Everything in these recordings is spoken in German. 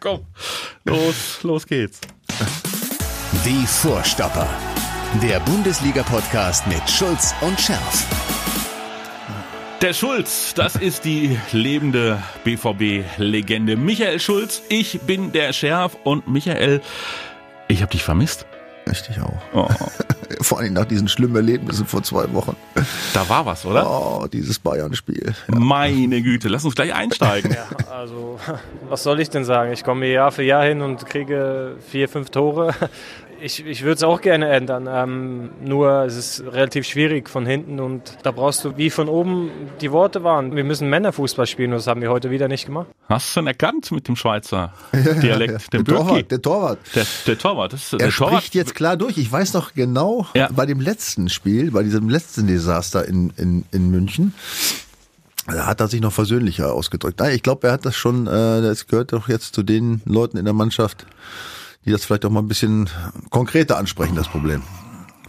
Komm, los, los geht's. Die Vorstopper. Der Bundesliga-Podcast mit Schulz und Scherf. Der Schulz, das ist die lebende BVB-Legende. Michael Schulz, ich bin der Scherf und Michael, ich habe dich vermisst. Richtig auch. Oh. Vor allem nach diesen schlimmen Erlebnissen vor zwei Wochen. Da war was, oder? Oh, dieses Bayern-Spiel. Ja. Meine Güte, lass uns gleich einsteigen. Ja, also, was soll ich denn sagen? Ich komme Jahr für Jahr hin und kriege vier, fünf Tore ich, ich würde es auch gerne ändern. Ähm, nur es ist relativ schwierig von hinten und da brauchst du, wie von oben die Worte waren, wir müssen Männerfußball spielen und das haben wir heute wieder nicht gemacht. Hast du denn erkannt mit dem Schweizer Dialekt? Ja, ja. Der, Torwart, der Torwart. Der, der Torwart. Das, er der spricht Torwart. jetzt klar durch. Ich weiß noch genau, bei dem letzten Spiel, bei diesem letzten Desaster in, in, in München, da hat er sich noch versöhnlicher ausgedrückt. Nein, ich glaube, er hat das schon, äh, das gehört doch jetzt zu den Leuten in der Mannschaft, die das vielleicht auch mal ein bisschen konkreter ansprechen, das Problem.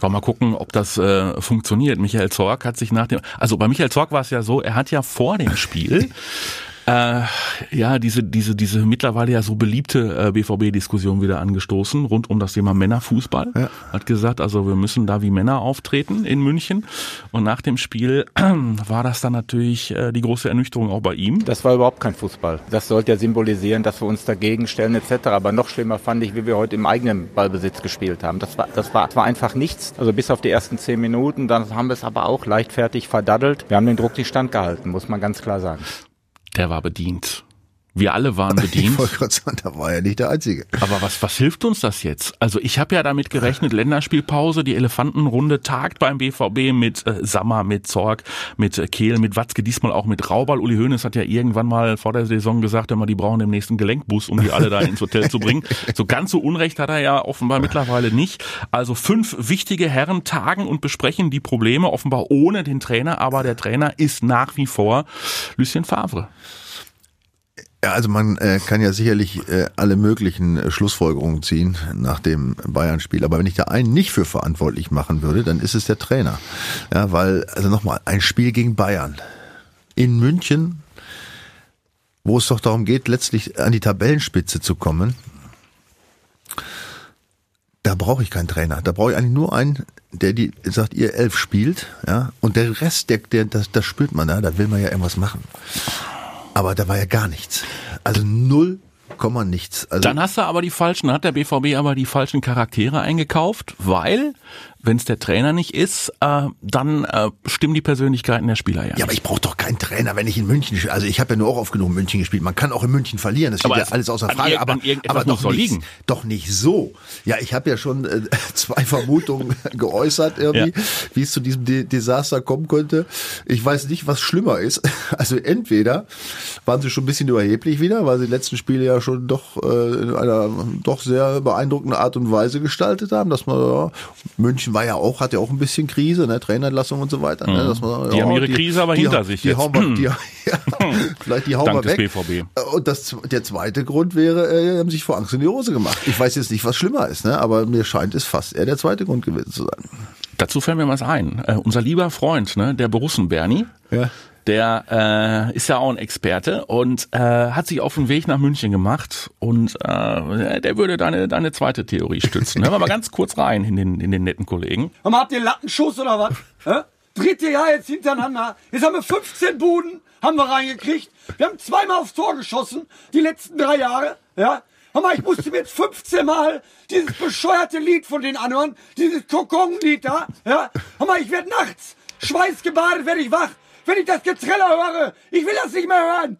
Wollen wir mal gucken, ob das äh, funktioniert. Michael Zorg hat sich nach dem, also bei Michael Zorg war es ja so, er hat ja vor dem Spiel äh, ja, diese, diese, diese mittlerweile ja so beliebte äh, BVB-Diskussion wieder angestoßen, rund um das Thema Männerfußball. Ja. Hat gesagt, also wir müssen da wie Männer auftreten in München. Und nach dem Spiel äh, war das dann natürlich äh, die große Ernüchterung auch bei ihm. Das war überhaupt kein Fußball. Das sollte ja symbolisieren, dass wir uns dagegen stellen etc. Aber noch schlimmer fand ich, wie wir heute im eigenen Ballbesitz gespielt haben. Das war, das war, das war einfach nichts. Also bis auf die ersten zehn Minuten. Dann haben wir es aber auch leichtfertig verdaddelt. Wir haben den Druck nicht standgehalten, muss man ganz klar sagen der war bedient. Wir alle waren bedient. Ich wollte gerade sagen, da war ja nicht der Einzige. Aber was, was hilft uns das jetzt? Also ich habe ja damit gerechnet, Länderspielpause, die Elefantenrunde tagt beim BVB mit äh, Sammer, mit Zorg, mit äh, Kehl, mit Watzke, diesmal auch mit Raubal. Uli Hoeneß hat ja irgendwann mal vor der Saison gesagt, immer die brauchen den nächsten Gelenkbus, um die alle da ins Hotel zu bringen. So ganz so Unrecht hat er ja offenbar mittlerweile nicht. Also fünf wichtige Herren tagen und besprechen die Probleme, offenbar ohne den Trainer, aber der Trainer ist nach wie vor Lucien Favre. Ja, also man äh, kann ja sicherlich äh, alle möglichen äh, Schlussfolgerungen ziehen nach dem Bayern-Spiel. Aber wenn ich da einen nicht für verantwortlich machen würde, dann ist es der Trainer. Ja, weil, also nochmal, ein Spiel gegen Bayern in München, wo es doch darum geht, letztlich an die Tabellenspitze zu kommen, da brauche ich keinen Trainer. Da brauche ich eigentlich nur einen, der die sagt, ihr elf spielt, ja, und der Rest, der, der das, das spürt man, ja, da will man ja irgendwas machen. Aber da war ja gar nichts. Also null Komma nichts. Also Dann hast du aber die falschen, hat der BVB aber die falschen Charaktere eingekauft, weil wenn es der Trainer nicht ist, äh, dann äh, stimmen die Persönlichkeiten der Spieler ja. Ja, aber ich brauche doch keinen Trainer, wenn ich in München spiele. Also ich habe ja nur auch oft genug in München gespielt. Man kann auch in München verlieren, das steht ja alles außer Frage. aber aber doch, nicht, doch nicht so. Ja, ich habe ja schon äh, zwei Vermutungen geäußert, irgendwie, ja. wie es zu diesem De Desaster kommen könnte. Ich weiß nicht, was schlimmer ist. Also entweder waren sie schon ein bisschen überheblich wieder, weil sie die letzten Spiele ja schon doch äh, in einer doch sehr beeindruckenden Art und Weise gestaltet haben, dass man ja, München war ja auch, hat ja auch ein bisschen Krise, ne, Trainerentlassung und so weiter. Ne, dass man, die ja, haben ihre die, Krise aber die, hinter sich die jetzt. Hauen wir, die, ja, vielleicht die hauen Dank wir weg. BVB. Und das, der zweite Grund wäre, äh, haben sich vor Angst in die Hose gemacht. Ich weiß jetzt nicht, was schlimmer ist, ne, aber mir scheint es fast eher der zweite Grund gewesen zu sein. Dazu fällt mir was ein. Uh, unser lieber Freund, ne, der Borussen Bernie, ja der äh, ist ja auch ein Experte und äh, hat sich auf den Weg nach München gemacht und äh, der würde deine, deine zweite Theorie stützen. Hören wir mal ganz kurz rein in den, in den netten Kollegen. Habt ihr Lattenschuss oder was? Hä? Dritte Jahr jetzt hintereinander. Jetzt haben wir 15 Buden, haben wir reingekriegt. Wir haben zweimal aufs Tor geschossen, die letzten drei Jahre. Ja, Hör ich musste mir jetzt 15 Mal dieses bescheuerte Lied von den anhören, dieses Kokon-Lied da. Ja, hör ich werde nachts schweißgebadet, werde ich wach wenn ich das Getreller höre. Ich will das nicht mehr hören.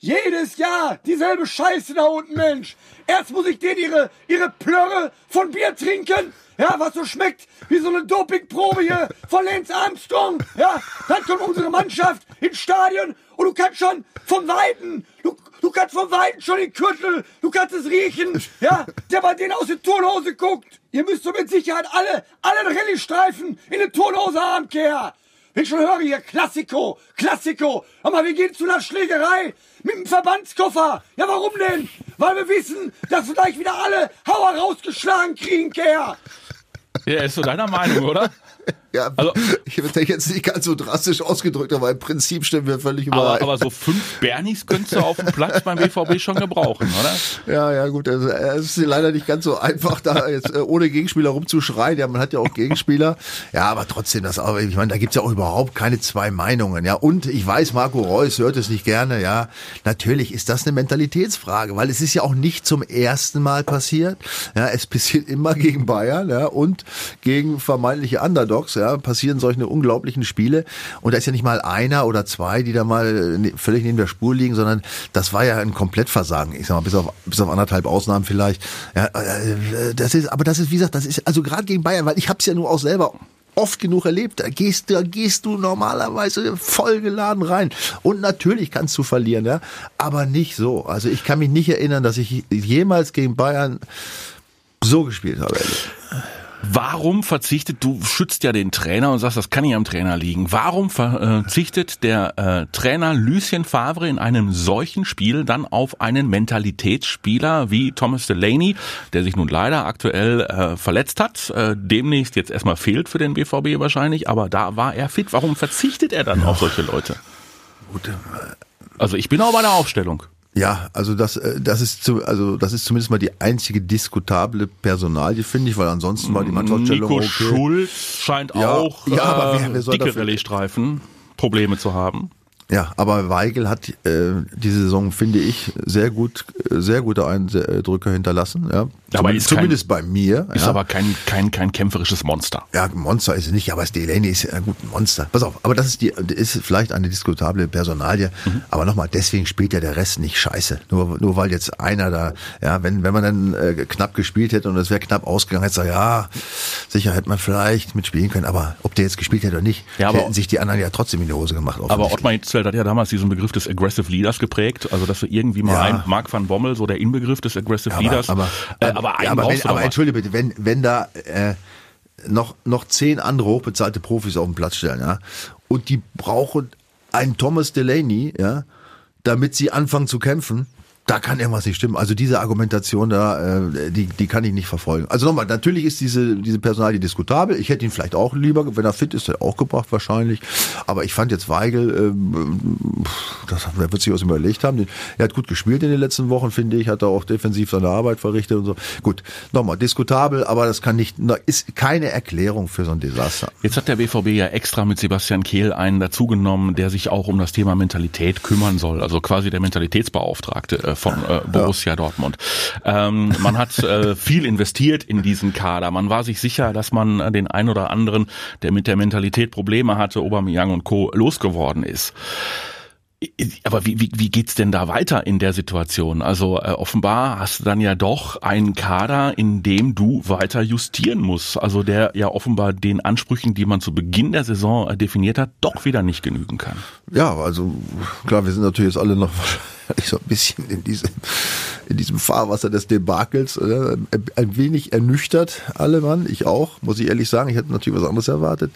Jedes Jahr dieselbe Scheiße da unten, Mensch. Erst muss ich denen ihre, ihre Plörre von Bier trinken, ja, was so schmeckt wie so eine Dopingprobe hier von Lance Armstrong, ja. Dann kommt unsere Mannschaft ins Stadion und du kannst schon vom Weiten, du, du kannst vom Weiten schon den Kürtel, du kannst es riechen, ja, der bei denen aus der Turnhose guckt. Ihr müsst so mit Sicherheit alle, alle Rallye-Streifen in der Turnhose haben, Kerl. Ich schon höre hier, Klassiko, Klassiko. Aber wir gehen zu einer Schlägerei mit einem Verbandskoffer. Ja, warum denn? Weil wir wissen, dass wir gleich wieder alle Hauer rausgeschlagen kriegen, Kerl. Ja, ist so deiner Meinung, oder? Ja, also, ich hätte jetzt nicht ganz so drastisch ausgedrückt, aber im Prinzip stimmen wir völlig überein. Aber, aber so fünf Bernies könntest du auf dem Platz beim BVB schon gebrauchen, oder? Ja, ja, gut. Also, es ist leider nicht ganz so einfach, da jetzt äh, ohne Gegenspieler rumzuschreien. Ja, man hat ja auch Gegenspieler. Ja, aber trotzdem, das auch, ich meine, da gibt's ja auch überhaupt keine zwei Meinungen. Ja, und ich weiß, Marco Reus hört es nicht gerne. Ja, natürlich ist das eine Mentalitätsfrage, weil es ist ja auch nicht zum ersten Mal passiert. Ja, es passiert immer gegen Bayern, ja, und gegen vermeintliche Underdogs ja, passieren solche unglaublichen Spiele. Und da ist ja nicht mal einer oder zwei, die da mal ne, völlig neben der Spur liegen, sondern das war ja ein Komplettversagen. Ich sag mal, bis auf, bis auf anderthalb Ausnahmen vielleicht. Ja, äh, das ist, aber das ist, wie gesagt, das ist also gerade gegen Bayern, weil ich habe es ja nur auch selber oft genug erlebt. Da gehst, da gehst du normalerweise vollgeladen rein. Und natürlich kannst du verlieren, ja, aber nicht so. Also ich kann mich nicht erinnern, dass ich jemals gegen Bayern so gespielt habe. Warum verzichtet, du schützt ja den Trainer und sagst, das kann nicht am Trainer liegen. Warum verzichtet der äh, Trainer Lucien Favre in einem solchen Spiel dann auf einen Mentalitätsspieler wie Thomas Delaney, der sich nun leider aktuell äh, verletzt hat, äh, demnächst jetzt erstmal fehlt für den BVB wahrscheinlich, aber da war er fit. Warum verzichtet er dann ja. auf solche Leute? Gut. Äh, also ich bin auch bei der Aufstellung. Ja, also das, äh, das ist zu, also das ist zumindest mal die einzige diskutable Personalie, finde ich, weil ansonsten war die Mannschaftstellung Nico okay. Schulz scheint ja, auch ja, aber wer, wer soll dicke Rallye-Streifen Probleme zu haben. Ja, aber Weigel hat äh, diese Saison, finde ich, sehr gut, sehr gute Eindrücke hinterlassen. Ja. Aber ist zumindest kein, bei mir. Ist ja. aber kein, kein, kein kämpferisches Monster. Ja, Monster ist es nicht, aber Delaney ist ein guter Monster. Pass auf, aber das ist die, ist vielleicht eine diskutable Personalie. Mhm. Aber nochmal, deswegen spielt ja der Rest nicht scheiße. Nur, nur weil jetzt einer da, ja, wenn, wenn man dann äh, knapp gespielt hätte und es wäre knapp ausgegangen, hätte gesagt, ja, sicher hätte man vielleicht mitspielen können, aber ob der jetzt gespielt hätte oder nicht, ja, hätten sich die anderen ja trotzdem in die Hose gemacht. Aber Ottmar Hitzfeld hat ja damals diesen Begriff des Aggressive Leaders geprägt. Also, dass du irgendwie mal ja. ein Mark van Bommel, so der Inbegriff des Aggressive aber, Leaders. Aber, äh, aber, ja, aber, wenn, aber entschuldige bitte, wenn, wenn da äh, noch, noch zehn andere hochbezahlte Profis auf den Platz stellen, ja, und die brauchen einen Thomas Delaney, ja, damit sie anfangen zu kämpfen, da kann irgendwas nicht stimmen. Also diese Argumentation da, äh, die, die kann ich nicht verfolgen. Also nochmal, natürlich ist diese, diese Personalie diskutabel. Ich hätte ihn vielleicht auch lieber, wenn er fit ist, auch gebracht wahrscheinlich. Aber ich fand jetzt Weigel, äh, das er wird sich was überlegt haben. Er hat gut gespielt in den letzten Wochen, finde ich, hat er auch defensiv seine Arbeit verrichtet und so. Gut, nochmal, diskutabel, aber das kann nicht, ist keine Erklärung für so ein Desaster. Jetzt hat der BVB ja extra mit Sebastian Kehl einen dazugenommen, der sich auch um das Thema Mentalität kümmern soll. Also quasi der Mentalitätsbeauftragte äh, von äh, Borussia ja. Dortmund. Ähm, man hat äh, viel investiert in diesen Kader. Man war sich sicher, dass man äh, den ein oder anderen, der mit der Mentalität Probleme hatte, Aubameyang und Co. losgeworden ist. Aber wie, wie, wie geht's denn da weiter in der Situation? Also äh, offenbar hast du dann ja doch einen Kader, in dem du weiter justieren musst. Also der ja offenbar den Ansprüchen, die man zu Beginn der Saison äh, definiert hat, doch wieder nicht genügen kann. Ja, also klar, wir sind natürlich jetzt alle noch so ein bisschen in diesem, in diesem Fahrwasser des Debakels äh, ein wenig ernüchtert, alle Mann. Ich auch, muss ich ehrlich sagen. Ich hätte natürlich was anderes erwartet.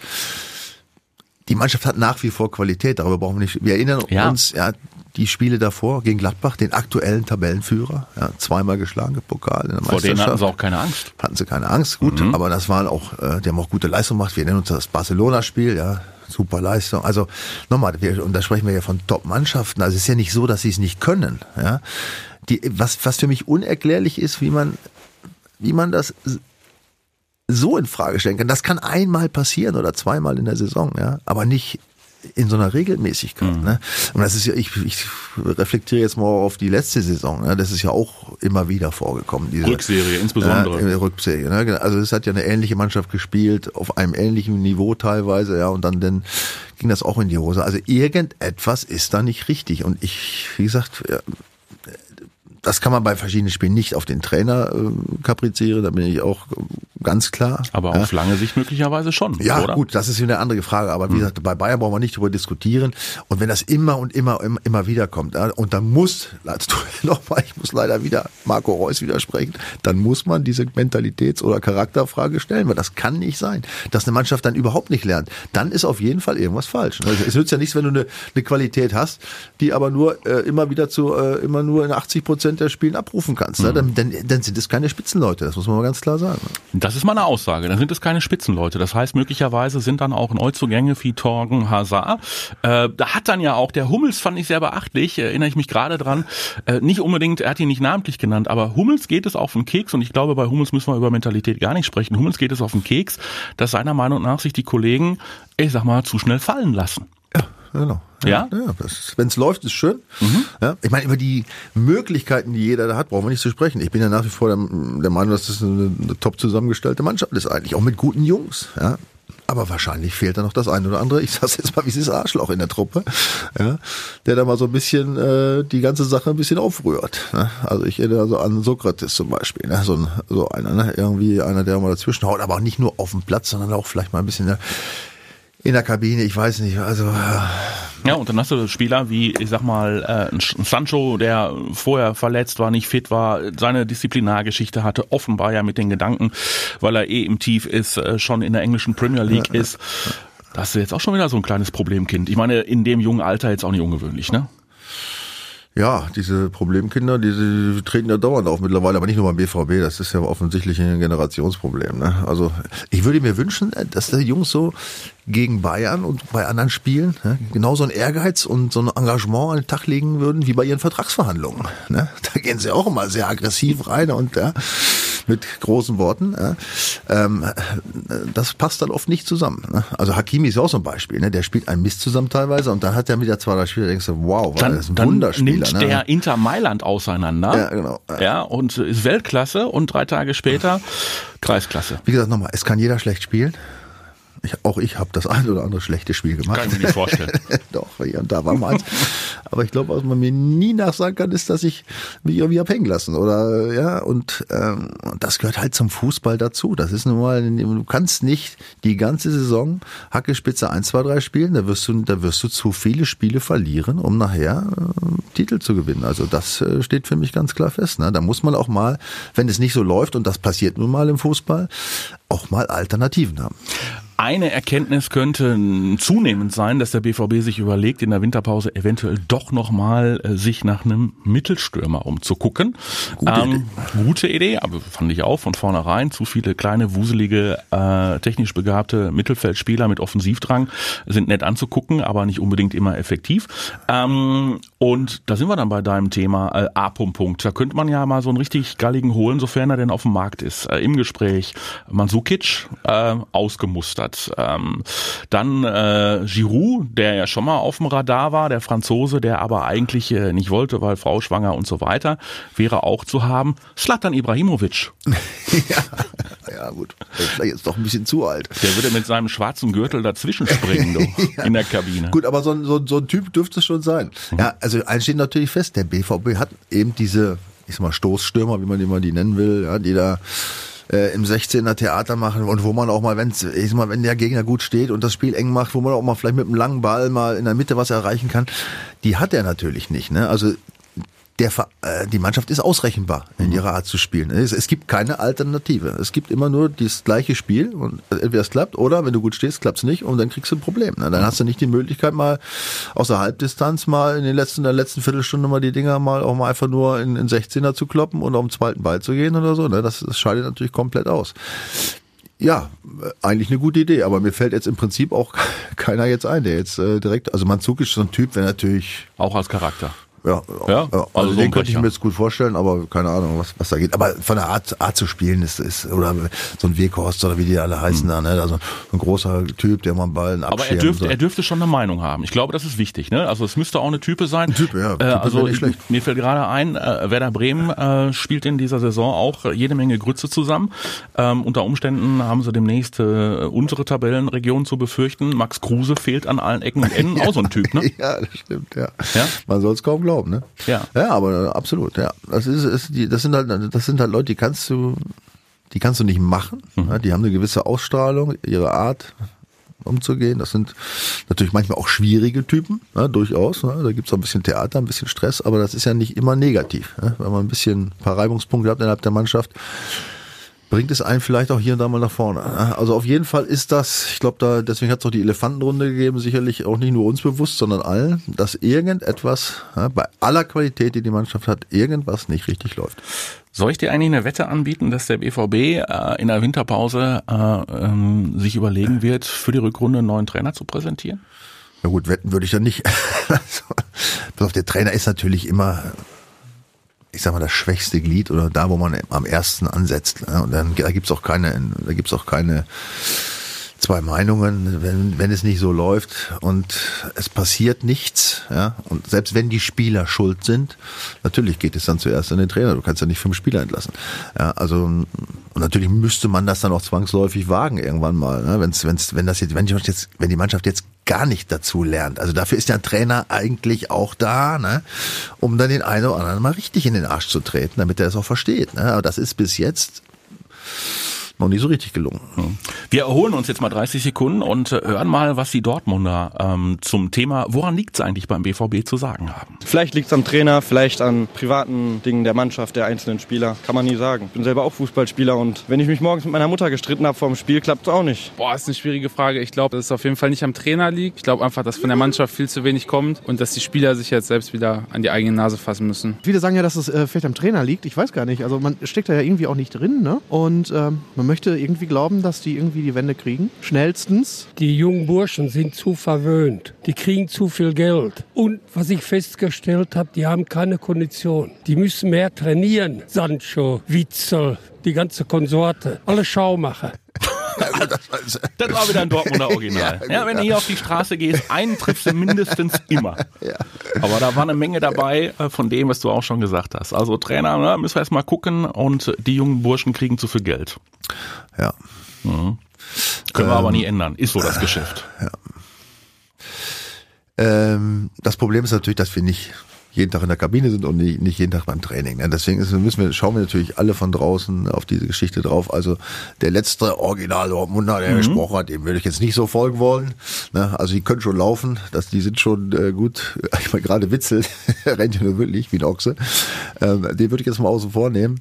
Die Mannschaft hat nach wie vor Qualität, darüber brauchen wir nicht. Wir erinnern ja. uns, ja, die Spiele davor gegen Gladbach, den aktuellen Tabellenführer, ja, zweimal geschlagen im Pokal in der Vor denen hatten sie auch keine Angst. Hatten sie keine Angst, gut, mhm. aber das waren auch, äh, die haben auch gute Leistung gemacht. Wir nennen uns das Barcelona-Spiel, ja, super Leistung. Also nochmal, wir, und da sprechen wir ja von Top-Mannschaften. Also es ist ja nicht so, dass sie es nicht können. Ja, die, was, was für mich unerklärlich ist, wie man, wie man das so in Frage stellen kann. Das kann einmal passieren oder zweimal in der Saison, ja, aber nicht in so einer Regelmäßigkeit. Mhm. Ne? Und das ist ja, ich, ich reflektiere jetzt mal auf die letzte Saison. Ne? Das ist ja auch immer wieder vorgekommen. Diese Rückserie insbesondere. Äh, Rückserie. Ne? Genau. Also es hat ja eine ähnliche Mannschaft gespielt, auf einem ähnlichen Niveau teilweise, ja, und dann, dann ging das auch in die Hose. Also irgendetwas ist da nicht richtig. Und ich, wie gesagt, das kann man bei verschiedenen Spielen nicht auf den Trainer äh, kaprizieren, da bin ich auch ganz klar. Aber auf lange Sicht möglicherweise schon. Ja, oder? gut, das ist eine andere Frage. Aber wie hm. gesagt, bei Bayern brauchen wir nicht darüber diskutieren. Und wenn das immer und immer, immer, immer wieder kommt, und dann muss, nochmal, ich muss leider wieder Marco Reus widersprechen, dann muss man diese Mentalitäts- oder Charakterfrage stellen, weil das kann nicht sein, dass eine Mannschaft dann überhaupt nicht lernt. Dann ist auf jeden Fall irgendwas falsch. Also es nützt ja nichts, wenn du eine, eine Qualität hast, die aber nur äh, immer wieder zu, äh, immer nur in 80 Prozent der Spielen abrufen kannst. Mhm. Ne? Dann, dann, dann sind es keine Spitzenleute, das muss man mal ganz klar sagen. Das ist meine Aussage. Dann sind es keine Spitzenleute. Das heißt, möglicherweise sind dann auch Neuzugänge wie Torgen Hazard. Äh, da hat dann ja auch der Hummels, fand ich sehr beachtlich, erinnere ich mich gerade dran, äh, nicht unbedingt, er hat ihn nicht namentlich genannt, aber Hummels geht es auf den Keks und ich glaube, bei Hummels müssen wir über Mentalität gar nicht sprechen. Hummels geht es auf den Keks, dass seiner Meinung nach sich die Kollegen, ich sag mal, zu schnell fallen lassen. Genau. Ja? ja Wenn es läuft, ist schön. Mhm. Ja, ich meine, über die Möglichkeiten, die jeder da hat, brauchen wir nicht zu sprechen. Ich bin ja nach wie vor der, der Meinung, dass das eine, eine top zusammengestellte Mannschaft ist eigentlich, auch mit guten Jungs. Ja? Aber wahrscheinlich fehlt da noch das eine oder andere, ich sag's jetzt mal, wie dieses Arschloch in der Truppe, ja, der da mal so ein bisschen äh, die ganze Sache ein bisschen aufrührt. Ne? Also ich erinnere so an Sokrates zum Beispiel, ne? so, ein, so einer, ne? irgendwie einer, der mal dazwischen haut, aber auch nicht nur auf dem Platz, sondern auch vielleicht mal ein bisschen in der Kabine, ich weiß nicht, also. Äh ja, und dann hast du Spieler wie, ich sag mal, äh, Sancho, der vorher verletzt war, nicht fit war, seine Disziplinargeschichte hatte, offenbar ja mit den Gedanken, weil er eh im Tief ist, äh, schon in der englischen Premier League ja, ist. Da hast du jetzt auch schon wieder so ein kleines Problemkind. Ich meine, in dem jungen Alter jetzt auch nicht ungewöhnlich, ne? Ja, diese Problemkinder, die, treten ja dauernd auf mittlerweile, aber nicht nur beim BVB, das ist ja offensichtlich ein Generationsproblem. Ne? Also ich würde mir wünschen, dass die Jungs so gegen Bayern und bei anderen Spielen ne, genau so ein Ehrgeiz und so ein Engagement an den Tag legen würden wie bei ihren Vertragsverhandlungen. Ne? Da gehen sie auch immer sehr aggressiv rein und ja, mit großen Worten. Ähm, das passt dann oft nicht zusammen. Ne? Also Hakimi ist auch so ein Beispiel. Ne? Der spielt einen Mist zusammen teilweise und dann hat er mit der zwei, drei Spieler denkst du, wow, dann, das ist ein dann Wunderspieler. Nimmt ne? der Inter Mailand auseinander. Ja, genau. Ja, und ist Weltklasse und drei Tage später Kreisklasse. Wie gesagt, nochmal, es kann jeder schlecht spielen. Ich, auch ich habe das ein oder andere schlechte Spiel gemacht. Kann ich mir nicht vorstellen. Doch, hier und da war meins. Aber ich glaube, was man mir nie nachsagen kann, ist, dass ich mich irgendwie abhängen lassen. Oder ja, und ähm, das gehört halt zum Fußball dazu. Das ist nun mal, du kannst nicht die ganze Saison Hacke Spitze 1, 2, 3 spielen, da wirst du, da wirst du zu viele Spiele verlieren, um nachher äh, Titel zu gewinnen. Also das äh, steht für mich ganz klar fest. Ne? Da muss man auch mal, wenn es nicht so läuft, und das passiert nun mal im Fußball, auch mal Alternativen haben. Eine Erkenntnis könnte zunehmend sein, dass der BVB sich überlegt, in der Winterpause eventuell doch nochmal äh, sich nach einem Mittelstürmer umzugucken. Gute, ähm, Idee. gute Idee, aber fand ich auch von vornherein. Zu viele kleine, wuselige, äh, technisch begabte Mittelfeldspieler mit Offensivdrang sind nett anzugucken, aber nicht unbedingt immer effektiv. Ähm, und da sind wir dann bei deinem Thema äh, A-Punkt. Da könnte man ja mal so einen richtig galligen holen, sofern er denn auf dem Markt ist. Äh, Im Gespräch Mansukic äh, ausgemustert hat. Ähm, dann äh, Giroud, der ja schon mal auf dem Radar war, der Franzose, der aber eigentlich äh, nicht wollte, weil Frau schwanger und so weiter, wäre auch zu haben. Slatan Ibrahimovic. ja, ja gut, vielleicht ist doch ein bisschen zu alt. Der würde mit seinem schwarzen Gürtel dazwischen springen du, ja. in der Kabine. Gut, aber so, so, so ein Typ dürfte es schon sein. Mhm. Ja, also eins steht natürlich fest, der BVB hat eben diese, ich sag mal, Stoßstürmer, wie man die mal die nennen will, ja, die da äh, im 16er Theater machen und wo man auch mal, wenn's, ich sag mal, wenn der Gegner gut steht und das Spiel eng macht, wo man auch mal vielleicht mit einem langen Ball mal in der Mitte was erreichen kann, die hat er natürlich nicht. Ne? Also der, äh, die Mannschaft ist ausrechenbar in mhm. ihrer Art zu spielen. Es, es, gibt keine Alternative. Es gibt immer nur das gleiche Spiel und entweder es klappt oder wenn du gut stehst, klappt es nicht und dann kriegst du ein Problem. Dann hast du nicht die Möglichkeit mal aus der Halbdistanz mal in den letzten, der letzten Viertelstunde mal die Dinger mal auch mal einfach nur in, in 16er zu kloppen und auf den zweiten Ball zu gehen oder so. Ne? Das, das scheidet natürlich komplett aus. Ja, eigentlich eine gute Idee, aber mir fällt jetzt im Prinzip auch keiner jetzt ein, der jetzt äh, direkt, also Manzuk ist so ein Typ, der natürlich auch als Charakter. Ja, ja, ja. also, also den könnte ich mir jetzt gut vorstellen, aber keine Ahnung, was, was da geht. Aber von der Art, Art zu spielen ist, ist oder so ein Weghorst oder wie die alle heißen mhm. da, ne? Also ein großer Typ, der mal einen Ball Aber er dürfte, er dürfte schon eine Meinung haben. Ich glaube, das ist wichtig, ne? Also es müsste auch eine Type sein. Ein Typ, ja. Typ äh, also ich, mir fällt gerade ein, äh, Werder Bremen äh, spielt in dieser Saison auch jede Menge Grütze zusammen. Ähm, unter Umständen haben sie demnächst äh, unsere Tabellenregion zu befürchten. Max Kruse fehlt an allen Ecken und Enden, auch so ein Typ, ne? ja, das stimmt, ja. ja? Man soll es kaum glauben, ne? Ja. Ja, aber absolut, ja. Das ist, ist die, das sind halt, das sind halt Leute, die kannst du, die kannst du nicht machen. Mhm. Ja, die haben eine gewisse Ausstrahlung, ihre Art umzugehen. Das sind natürlich manchmal auch schwierige Typen, ja, durchaus. Ja, da gibt's auch ein bisschen Theater, ein bisschen Stress, aber das ist ja nicht immer negativ. Ja, wenn man ein bisschen ein paar Reibungspunkte hat innerhalb der Mannschaft, bringt es einen vielleicht auch hier und da mal nach vorne. Also auf jeden Fall ist das, ich glaube, da deswegen hat es auch die Elefantenrunde gegeben, sicherlich auch nicht nur uns bewusst, sondern allen, dass irgendetwas ja, bei aller Qualität, die die Mannschaft hat, irgendwas nicht richtig läuft. Soll ich dir eigentlich eine Wette anbieten, dass der BVB äh, in der Winterpause äh, ähm, sich überlegen wird, für die Rückrunde einen neuen Trainer zu präsentieren? Na gut, wetten würde ich dann nicht. also, der Trainer ist natürlich immer, ich sag mal, das schwächste Glied oder da, wo man am ersten ansetzt. Ne? Und dann da gibt's auch keine, da gibt's auch keine zwei Meinungen, wenn, wenn es nicht so läuft und es passiert nichts, ja, und selbst wenn die Spieler schuld sind, natürlich geht es dann zuerst an den Trainer, du kannst ja nicht fünf Spieler entlassen. Ja, also und natürlich müsste man das dann auch zwangsläufig wagen irgendwann mal, ne? wenn's, wenn's, wenn das jetzt, wenn die jetzt, wenn die Mannschaft jetzt gar nicht dazu lernt. Also dafür ist der Trainer eigentlich auch da, ne? um dann den einen oder anderen mal richtig in den Arsch zu treten, damit er es auch versteht. Ne? Aber das ist bis jetzt noch nie so richtig gelungen. Wir erholen uns jetzt mal 30 Sekunden und äh, hören mal, was die Dortmunder ähm, zum Thema, woran liegt es eigentlich beim BVB zu sagen haben. Vielleicht liegt es am Trainer, vielleicht an privaten Dingen der Mannschaft, der einzelnen Spieler. Kann man nie sagen. Ich bin selber auch Fußballspieler und wenn ich mich morgens mit meiner Mutter gestritten habe vor dem Spiel, klappt es auch nicht. Boah, ist eine schwierige Frage. Ich glaube, dass es auf jeden Fall nicht am Trainer liegt. Ich glaube einfach, dass von der Mannschaft viel zu wenig kommt und dass die Spieler sich jetzt selbst wieder an die eigene Nase fassen müssen. Viele sagen ja, dass es äh, vielleicht am Trainer liegt. Ich weiß gar nicht. Also man steckt da ja irgendwie auch nicht drin. Ne? Und ähm, man möchte irgendwie glauben, dass die irgendwie die Wende kriegen. Schnellstens. Die jungen Burschen sind zu verwöhnt. Die kriegen zu viel Geld. Und was ich festgestellt habe, die haben keine Kondition. Die müssen mehr trainieren. Sancho, Witzel, die ganze Konsorte. Alle Schaumacher. Das, war, das, war, wieder ein Dortmunder Original. Ja, ja, wenn du hier auf die Straße gehst, einen triffst du mindestens immer. Ja. Aber da war eine Menge dabei äh, von dem, was du auch schon gesagt hast. Also Trainer, ne, müssen wir erst mal gucken und die jungen Burschen kriegen zu viel Geld. Ja. Mhm. Können wir ähm, aber nie ändern. Ist so das Geschäft. Ja. Ähm, das Problem ist natürlich, dass wir nicht jeden Tag in der Kabine sind und nicht, nicht jeden Tag beim Training. Ne? Deswegen ist, müssen wir, schauen wir natürlich alle von draußen auf diese Geschichte drauf. Also der letzte Original Dortmunder, der mhm. gesprochen hat, dem würde ich jetzt nicht so folgen wollen. Ne? Also die können schon laufen, das, die sind schon äh, gut. Ich meine, gerade Witzel rennt ja nur wirklich wie ein Ochse. Ähm, den würde ich jetzt mal außen vor nehmen.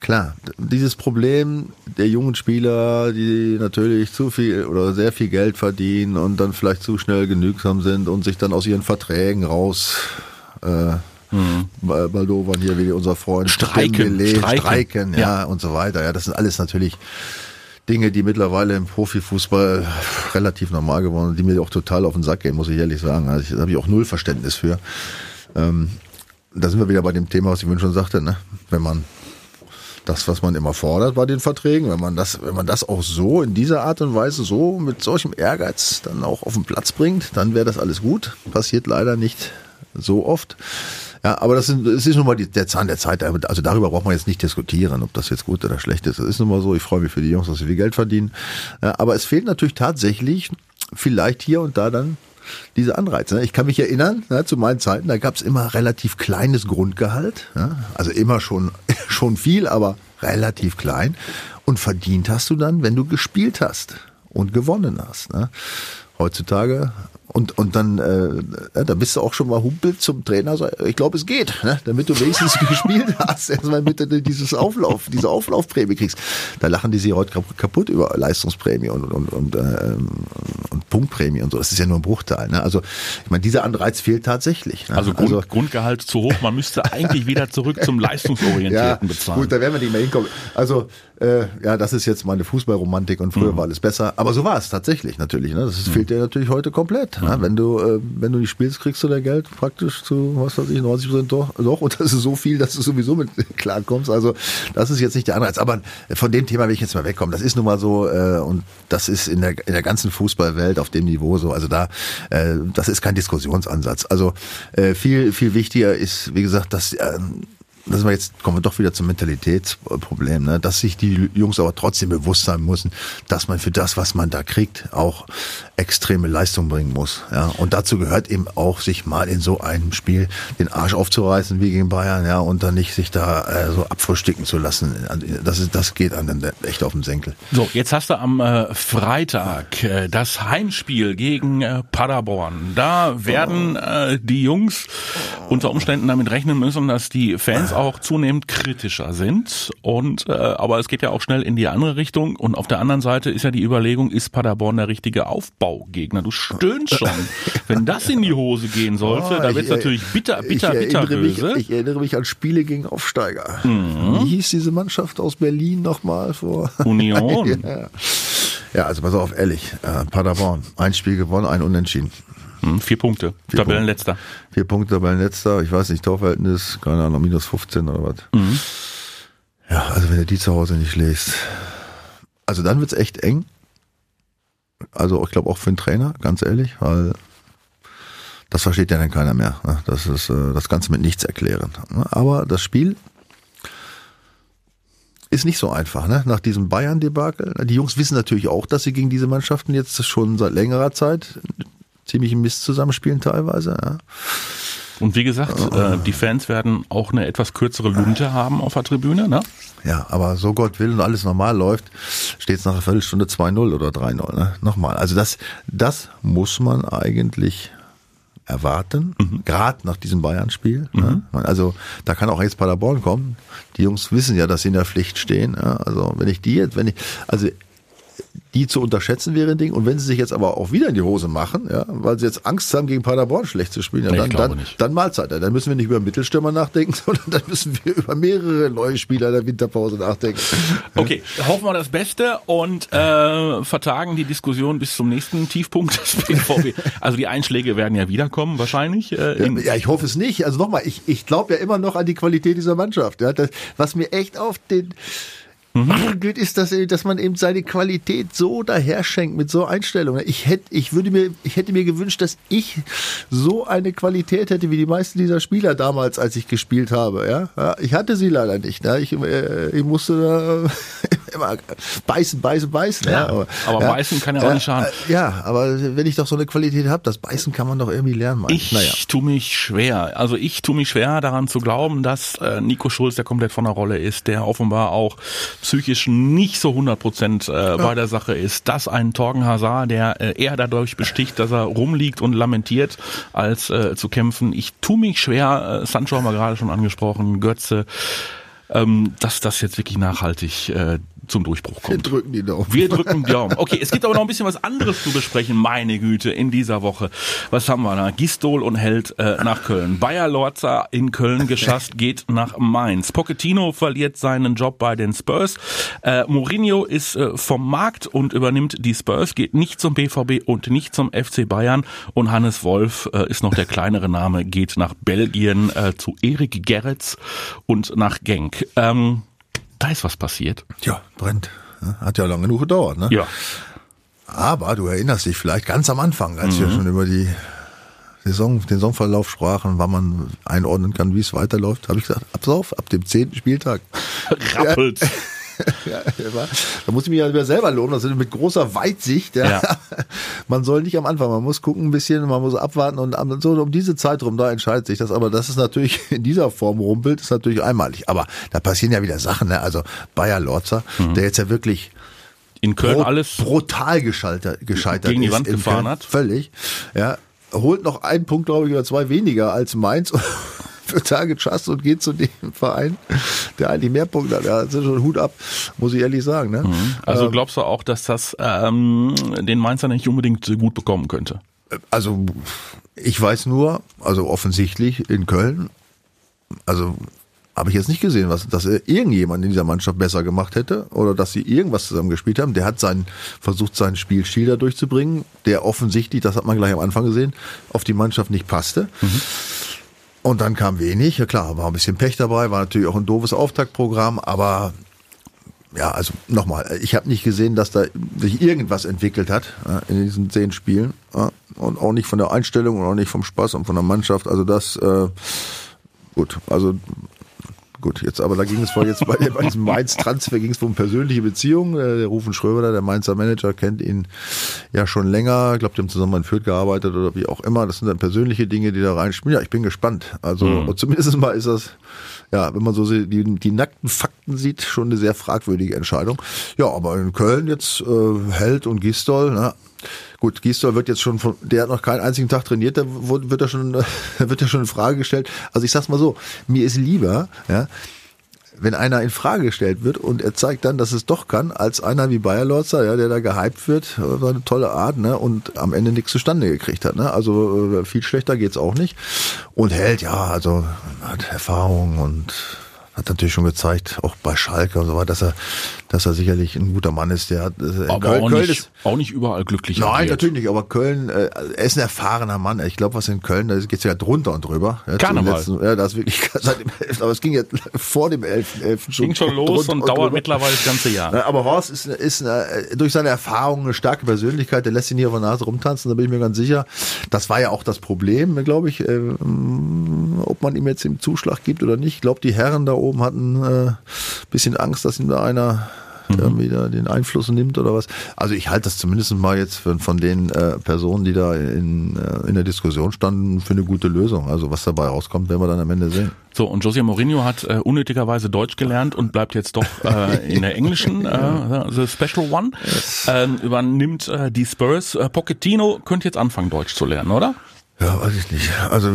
Klar, dieses Problem der jungen Spieler, die natürlich zu viel oder sehr viel Geld verdienen und dann vielleicht zu schnell genügsam sind und sich dann aus ihren Verträgen raus äh, Mhm. Baldovan hier, wie unser Freund Streiken, Streiken, Streiken ja, ja, und so weiter. Ja, das sind alles natürlich Dinge, die mittlerweile im Profifußball relativ normal geworden sind, die mir auch total auf den Sack gehen, muss ich ehrlich sagen. Also da habe ich auch null Verständnis für. Ähm, da sind wir wieder bei dem Thema, was ich vorhin schon sagte, ne? Wenn man das, was man immer fordert bei den Verträgen, wenn man das, wenn man das auch so in dieser Art und Weise so mit solchem Ehrgeiz dann auch auf den Platz bringt, dann wäre das alles gut. Passiert leider nicht so oft. Ja, aber das, sind, das ist nun mal die, der Zahn der Zeit. Also darüber braucht man jetzt nicht diskutieren, ob das jetzt gut oder schlecht ist. Das ist nun mal so. Ich freue mich für die Jungs, dass sie viel Geld verdienen. Ja, aber es fehlt natürlich tatsächlich vielleicht hier und da dann diese Anreize. Ne? Ich kann mich erinnern, ja, zu meinen Zeiten, da gab es immer relativ kleines Grundgehalt. Ja? Also immer schon, schon viel, aber relativ klein. Und verdient hast du dann, wenn du gespielt hast und gewonnen hast. Ne? Heutzutage und, und dann, äh, da bist du auch schon mal humpelt zum Trainer. Ich glaube, es geht, ne? damit du wenigstens gespielt hast. Erstmal mit dieses Auflauf, diese Auflaufprämie kriegst. Da lachen die sich heute kaputt über Leistungsprämie und, und, und, äh, und Punktprämie und so. Das ist ja nur ein Bruchteil. Ne? Also, ich meine, dieser Anreiz fehlt tatsächlich. Ne? Also, Grund, also Grundgehalt zu hoch, man müsste eigentlich wieder zurück zum leistungsorientierten ja, bezahlen. Gut, da werden wir nicht mehr hinkommen. Also, äh, ja, das ist jetzt meine Fußballromantik und früher mhm. war alles besser. Aber so war es tatsächlich natürlich. Ne? Das mhm. fehlt dir natürlich heute komplett. Mhm. Ne? Wenn du äh, wenn du nicht spielst, kriegst du dein Geld praktisch zu, was weiß ich, 90 Prozent doch, doch. Und das ist so viel, dass du sowieso mit klarkommst. Also das ist jetzt nicht der Anreiz. Aber von dem Thema will ich jetzt mal wegkommen. Das ist nun mal so äh, und das ist in der, in der ganzen Fußballwelt auf dem Niveau so. Also da, äh, das ist kein Diskussionsansatz. Also äh, viel, viel wichtiger ist, wie gesagt, dass äh, das war jetzt, kommen wir doch wieder zum Mentalitätsproblem, ne? dass sich die Jungs aber trotzdem bewusst sein müssen, dass man für das, was man da kriegt, auch extreme Leistung bringen muss. Ja? Und dazu gehört eben auch, sich mal in so einem Spiel den Arsch aufzureißen wie gegen Bayern, ja, und dann nicht sich da äh, so abfrühstücken zu lassen. Das, ist, das geht einem echt auf den Senkel. So, jetzt hast du am äh, Freitag äh, das Heimspiel gegen äh, Paderborn. Da werden äh, die Jungs unter Umständen damit rechnen müssen, dass die Fans auch zunehmend kritischer sind. Und äh, aber es geht ja auch schnell in die andere Richtung. Und auf der anderen Seite ist ja die Überlegung, ist Paderborn der richtige Aufbaugegner? Du stöhnst schon. Wenn das in die Hose gehen sollte, oh, da wird es natürlich bitter, bitter, bitter böse. Mich, ich erinnere mich an Spiele gegen Aufsteiger. Mhm. Wie hieß diese Mannschaft aus Berlin nochmal vor? Union. ja. ja, also pass auf, ehrlich. Äh, Paderborn, ein Spiel gewonnen, ein Unentschieden. Hm, vier Punkte. Vier Tabellenletzter. Punkte. Vier Punkte, Tabellenletzter. Ich weiß nicht, Torverhältnis, keine Ahnung, minus 15 oder was. Mhm. Ja, also wenn du die zu Hause nicht schlägst. Also dann wird's echt eng. Also ich glaube auch für den Trainer, ganz ehrlich, weil das versteht ja dann keiner mehr. Ne? Das ist äh, das Ganze mit nichts erklären. Ne? Aber das Spiel ist nicht so einfach, ne? Nach diesem Bayern-Debakel. Die Jungs wissen natürlich auch, dass sie gegen diese Mannschaften jetzt schon seit längerer Zeit ziemlich Mist zusammenspielen teilweise. Ja. Und wie gesagt, äh, die Fans werden auch eine etwas kürzere Lunte haben auf der Tribüne, ne? Ja, aber so Gott will und alles normal läuft, steht es nach einer Viertelstunde 2-0 oder 3-0, ne? Nochmal. Also das, das muss man eigentlich erwarten, mhm. gerade nach diesem Bayern-Spiel. Ne? Mhm. Ne? Also da kann auch jetzt Paderborn kommen. Die Jungs wissen ja, dass sie in der Pflicht stehen. Ja? Also wenn ich die jetzt, wenn ich, also die zu unterschätzen wäre ein Ding. Und wenn sie sich jetzt aber auch wieder in die Hose machen, ja, weil sie jetzt Angst haben, gegen Paderborn schlecht zu spielen, ja, dann, dann, dann Mahlzeit. Dann müssen wir nicht über Mittelstürmer nachdenken, sondern dann müssen wir über mehrere neue Spieler der Winterpause nachdenken. Okay, hoffen wir das Beste und äh, vertagen die Diskussion bis zum nächsten Tiefpunkt des BVB. Also die Einschläge werden ja wiederkommen, wahrscheinlich. Äh, ja, ja, ich hoffe es nicht. Also nochmal, ich, ich glaube ja immer noch an die Qualität dieser Mannschaft. Ja, das, was mir echt auf den Mhm. Gut ist, dass, dass man eben seine Qualität so daher schenkt mit so Einstellungen. Ich hätte, ich würde mir, ich hätte mir gewünscht, dass ich so eine Qualität hätte wie die meisten dieser Spieler damals, als ich gespielt habe. Ja, ja ich hatte sie leider nicht. Ne? Ich, äh, ich musste immer beißen, beißen, beißen. Ja, aber, aber ja, beißen kann ja auch nicht schaden. Äh, ja, aber wenn ich doch so eine Qualität habe, das Beißen kann man doch irgendwie lernen. Mann. Ich naja. tue mich schwer. Also ich tue mich schwer daran zu glauben, dass äh, Nico Schulz, der komplett von der Rolle ist, der offenbar auch psychisch nicht so 100 Prozent äh, bei der Sache ist, dass ein Torgen Hazard, der äh, eher dadurch besticht, dass er rumliegt und lamentiert, als äh, zu kämpfen. Ich tue mich schwer, äh, Sancho haben wir gerade schon angesprochen, Götze, ähm, dass das jetzt wirklich nachhaltig äh, zum Durchbruch kommt. Wir drücken die Daumen. Wir drücken die Daumen. Okay, es gibt aber noch ein bisschen was anderes zu besprechen, meine Güte, in dieser Woche. Was haben wir da? Gistol und Held äh, nach Köln. Bayer Lorza in Köln geschasst, geht nach Mainz. Pochettino verliert seinen Job bei den Spurs. Äh, Mourinho ist äh, vom Markt und übernimmt die Spurs, geht nicht zum BVB und nicht zum FC Bayern. Und Hannes Wolf äh, ist noch der kleinere Name, geht nach Belgien äh, zu Erik Gerrits und nach Genk. Ähm, da ist was passiert. Ja, brennt. Hat ja lange genug gedauert, ne? Ja. Aber du erinnerst dich vielleicht ganz am Anfang, als mhm. wir schon über die Saison, den Saisonverlauf sprachen, wann man einordnen kann, wie es weiterläuft, habe ich gesagt, ab auf, ab dem zehnten Spieltag. Rappelt. Ja. da muss ich mich ja selber loben, das ist mit großer Weitsicht. Ja. ja. Man soll nicht am Anfang, man muss gucken ein bisschen, man muss abwarten und so um diese Zeit rum, da entscheidet sich das. Aber das ist natürlich in dieser Form rumpelt, ist natürlich einmalig. Aber da passieren ja wieder Sachen. Ne? Also Bayer Lorzer, mhm. der jetzt ja wirklich in Köln Bro alles brutal gescheitert, gescheitert gegen die Wand gefahren Köln, hat. Völlig. Ja, holt noch einen Punkt, glaube ich, oder zwei weniger als Mainz für Target Trust und geht zu dem Verein, der eigentlich mehr Punkte hat. Ja, das ist schon Hut ab, muss ich ehrlich sagen. Ne? Mhm. Also ähm, glaubst du auch, dass das ähm, den Mainzer nicht unbedingt gut bekommen könnte? Also ich weiß nur, also offensichtlich in Köln, also habe ich jetzt nicht gesehen, was, dass irgendjemand in dieser Mannschaft besser gemacht hätte oder dass sie irgendwas zusammen gespielt haben. Der hat seinen, versucht, seinen Spielstil da durchzubringen, der offensichtlich, das hat man gleich am Anfang gesehen, auf die Mannschaft nicht passte. Mhm. Und dann kam wenig. Ja klar, war ein bisschen Pech dabei, war natürlich auch ein doofes Auftaktprogramm, aber ja, also nochmal, ich habe nicht gesehen, dass da sich irgendwas entwickelt hat in diesen zehn Spielen. und auch nicht von der Einstellung und auch nicht vom Spaß und von der Mannschaft. Also das, äh, gut, also Gut, jetzt aber da ging es vor jetzt bei, bei diesem Mainz-Transfer ging es um persönliche Beziehungen. Äh, der Rufen Schröder, der Mainzer Manager, kennt ihn ja schon länger. Ich glaube, die haben zusammen in Fürth gearbeitet oder wie auch immer. Das sind dann persönliche Dinge, die da reinspielen. Ja, ich bin gespannt. Also mhm. zumindest mal ist das, ja, wenn man so die, die nackten Fakten Fakten sieht, schon eine sehr fragwürdige Entscheidung. Ja, aber in Köln jetzt äh, Held und Gistol, ne? Gut, Gisdol wird jetzt schon von, der hat noch keinen einzigen Tag trainiert, da wird er schon, wird er schon in Frage gestellt. Also ich sag's mal so, mir ist lieber, ja, wenn einer in Frage gestellt wird und er zeigt dann, dass es doch kann, als einer wie Bayer Lorzer, ja, der da gehypt wird, war eine tolle Art, ne, und am Ende nichts zustande gekriegt hat, ne. Also äh, viel schlechter geht's auch nicht. Und hält, ja, also hat Erfahrung und hat natürlich schon gezeigt, auch bei Schalke und so weiter, dass er, dass er sicherlich ein guter Mann ist. Der hat, äh, aber Köln, auch, Köln nicht, ist, auch nicht überall glücklich. Nein, agiert. natürlich nicht. Aber Köln, äh, er ist ein erfahrener Mann. Ich glaube, was in Köln, da geht's ja drunter und drüber. Ja, Karneval. Letzten, ja, das wirklich seit dem 11. Aber es ging ja vor dem 11. 11. schon. Ging schon los und, und dauert drüber. mittlerweile das ganze Jahr. Ja, aber Horst ist, ist eine, durch seine Erfahrung eine starke Persönlichkeit. Der lässt ihn hier auf der Nase rumtanzen. Da bin ich mir ganz sicher. Das war ja auch das Problem, glaube ich, äh, ob man ihm jetzt den Zuschlag gibt oder nicht. Ich glaube, die Herren da oben hatten äh, bisschen Angst, dass ihm da einer mhm. wieder den Einfluss nimmt oder was. Also ich halte das zumindest mal jetzt von, von den äh, Personen, die da in, äh, in der Diskussion standen, für eine gute Lösung. Also was dabei rauskommt, werden wir dann am Ende sehen. So, und José Mourinho hat äh, unnötigerweise Deutsch gelernt und bleibt jetzt doch äh, in der englischen, äh, The Special One, äh, übernimmt äh, die Spurs. Äh, Pochettino könnte jetzt anfangen, Deutsch zu lernen, oder? Ja, weiß ich nicht. Also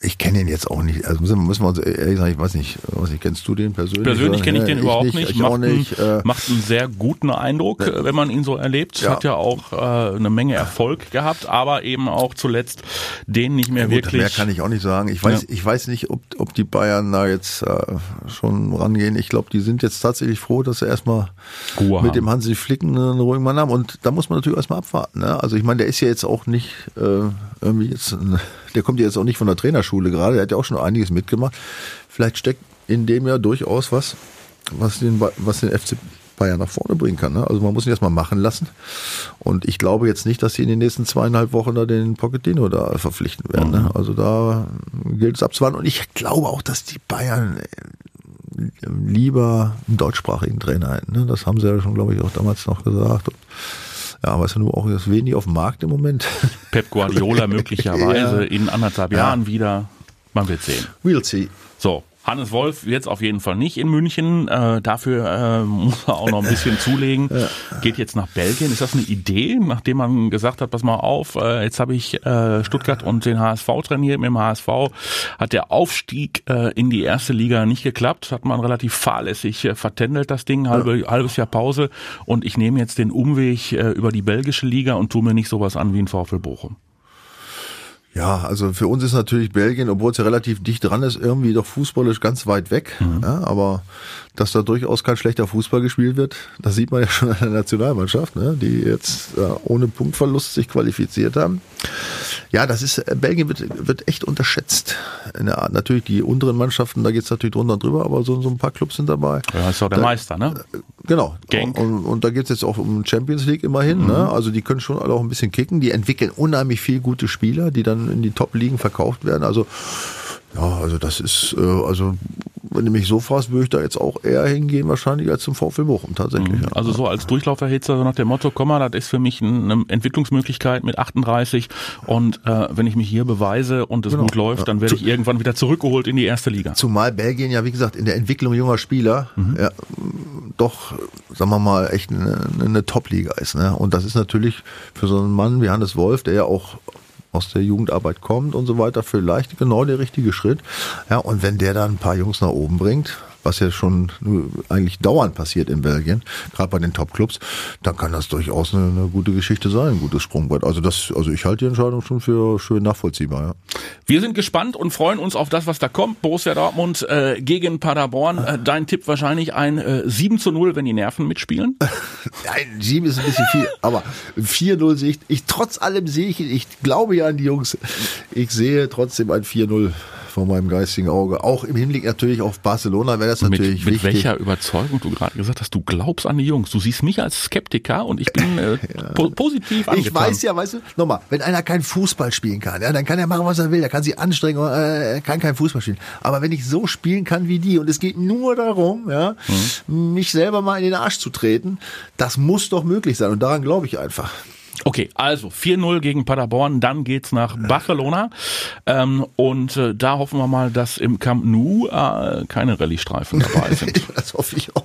ich kenne ihn jetzt auch nicht. Also müssen, müssen wir uns ehrlich sagen, ich weiß nicht, was ich kennst du den persönlich? Persönlich kenne ich den ich überhaupt nicht. nicht. Ich macht, auch nicht. Einen, äh, macht einen sehr guten Eindruck, äh, wenn man ihn so erlebt. Ja. Hat ja auch äh, eine Menge Erfolg gehabt, aber eben auch zuletzt den nicht mehr ja, gut, wirklich. Mehr kann ich auch nicht sagen. Ich weiß, ja. ich weiß nicht, ob, ob die Bayern da jetzt äh, schon rangehen. Ich glaube, die sind jetzt tatsächlich froh, dass sie erstmal Ruhe mit haben. dem Hansi Flicken einen ruhigen Mann haben. Und da muss man natürlich erstmal abwarten. Ne? Also ich meine, der ist ja jetzt auch nicht äh, irgendwie jetzt ein der kommt ja jetzt auch nicht von der Trainerschule gerade, der hat ja auch schon einiges mitgemacht. Vielleicht steckt in dem ja durchaus was, was den, was den FC Bayern nach vorne bringen kann. Ne? Also man muss ihn erstmal machen lassen. Und ich glaube jetzt nicht, dass sie in den nächsten zweieinhalb Wochen da den Pochettino da verpflichten werden. Ne? Mhm. Also da gilt es abzuwarten. Und ich glaube auch, dass die Bayern äh, lieber einen deutschsprachigen Trainer hätten. Ne? Das haben sie ja schon, glaube ich, auch damals noch gesagt. Und ja, aber es ist ja nur auch das wenig auf dem Markt im Moment. Pep Guardiola möglicherweise ja. in anderthalb ja. Jahren wieder. Man wird sehen. We'll see. So, Hannes Wolf jetzt auf jeden Fall nicht in München. Äh, dafür äh, muss er auch noch ein bisschen zulegen. Ja. Geht jetzt nach Belgien. Ist das eine Idee, nachdem man gesagt hat, pass mal auf, äh, jetzt habe ich äh, Stuttgart und den HSV trainiert. Mit dem HSV hat der Aufstieg äh, in die erste Liga nicht geklappt. Hat man relativ fahrlässig äh, vertändelt, das Ding. Halbe, ja. Halbes Jahr Pause. Und ich nehme jetzt den Umweg äh, über die belgische Liga und tue mir nicht sowas an wie ein VfL Bochum. Ja, also für uns ist natürlich Belgien, obwohl es ja relativ dicht dran ist, irgendwie doch fußballisch ganz weit weg. Mhm. Ja, aber dass da durchaus kein schlechter Fußball gespielt wird, das sieht man ja schon an der Nationalmannschaft, ne, die jetzt äh, ohne Punktverlust sich qualifiziert haben. Ja, das ist, äh, Belgien wird, wird echt unterschätzt. In der Art, natürlich die unteren Mannschaften, da geht's natürlich drunter und drüber, aber so, so ein paar Clubs sind dabei. Ja, ist auch der da, Meister, ne? Äh, genau. Genk. Und, und da geht's jetzt auch um Champions League immerhin, ne? mhm. ne? Also die können schon alle auch ein bisschen kicken. Die entwickeln unheimlich viel gute Spieler, die dann in die Top-Ligen verkauft werden. Also ja, also das ist, äh, also wenn du mich so fragst, würde ich da jetzt auch eher hingehen wahrscheinlich als zum VfL Bochum tatsächlich. Mhm. Also so als Durchlauferhitzer nach dem Motto, komm mal, das ist für mich eine Entwicklungsmöglichkeit mit 38 und äh, wenn ich mich hier beweise und es genau. gut läuft, dann werde ich irgendwann wieder zurückgeholt in die erste Liga. Zumal Belgien ja, wie gesagt, in der Entwicklung junger Spieler mhm. ja, doch, sagen wir mal, echt eine, eine Top-Liga ist. Ne? Und das ist natürlich für so einen Mann wie Hannes Wolf, der ja auch aus der Jugendarbeit kommt und so weiter, vielleicht genau der richtige Schritt. Ja, und wenn der dann ein paar Jungs nach oben bringt, was ja schon eigentlich dauernd passiert in Belgien, gerade bei den Top-Clubs, dann kann das durchaus eine, eine, gute Geschichte sein, ein gutes Sprungbrett. Also das, also ich halte die Entscheidung schon für schön nachvollziehbar. Ja. Wir sind gespannt und freuen uns auf das, was da kommt. Borussia Dortmund äh, gegen Paderborn. Äh, dein Tipp wahrscheinlich ein äh, 7 zu 0, wenn die Nerven mitspielen? Nein, 7 ist ein bisschen viel, aber 4-0 sehe ich, ich, trotz allem sehe ich, ich glaube ja an die Jungs, ich sehe trotzdem ein 4-0 vor meinem geistigen Auge. Auch im Hinblick natürlich auf Barcelona wäre das natürlich mit, mit wichtig. Mit welcher Überzeugung du gerade gesagt hast, du glaubst an die Jungs. Du siehst mich als Skeptiker und ich bin äh, ja. po positiv angetan. Ich weiß ja, weißt du, nochmal, wenn einer kein Fußball spielen kann, ja, dann kann er machen, was er will. Er kann sich anstrengen, äh, er kann kein Fußball spielen. Aber wenn ich so spielen kann wie die und es geht nur darum, ja, mhm. mich selber mal in den Arsch zu treten, das muss doch möglich sein und daran glaube ich einfach. Okay, also 4-0 gegen Paderborn, dann geht's nach Barcelona ähm, und äh, da hoffen wir mal, dass im Camp Nou äh, keine Rallye-Streifen dabei sind. das hoffe ich auch.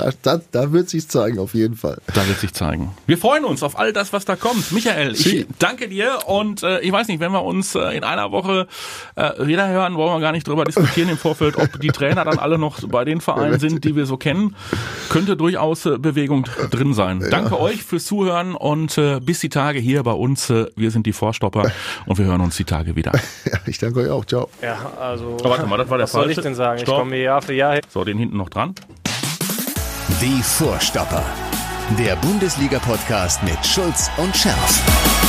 Da, da, da wird sich zeigen, auf jeden Fall. Da wird sich zeigen. Wir freuen uns auf all das, was da kommt. Michael, ich danke dir und äh, ich weiß nicht, wenn wir uns äh, in einer Woche äh, wieder hören, wollen wir gar nicht drüber diskutieren im Vorfeld, ob die Trainer dann alle noch bei den Vereinen sind, die wir so kennen. Könnte durchaus äh, Bewegung drin sein. Danke ja. euch fürs Zuhören und äh, bis die Tage hier bei uns. Äh, wir sind die Vorstopper und wir hören uns die Tage wieder. Ja, ich danke euch auch. Ciao. Ja, also. Aber warte mal, das war der was falsche. soll ich denn sagen? Stopp. Ich komme Jahr für Jahr hin. So, den hinten noch dran. Die Vorstopper. Der Bundesliga-Podcast mit Schulz und Scherf.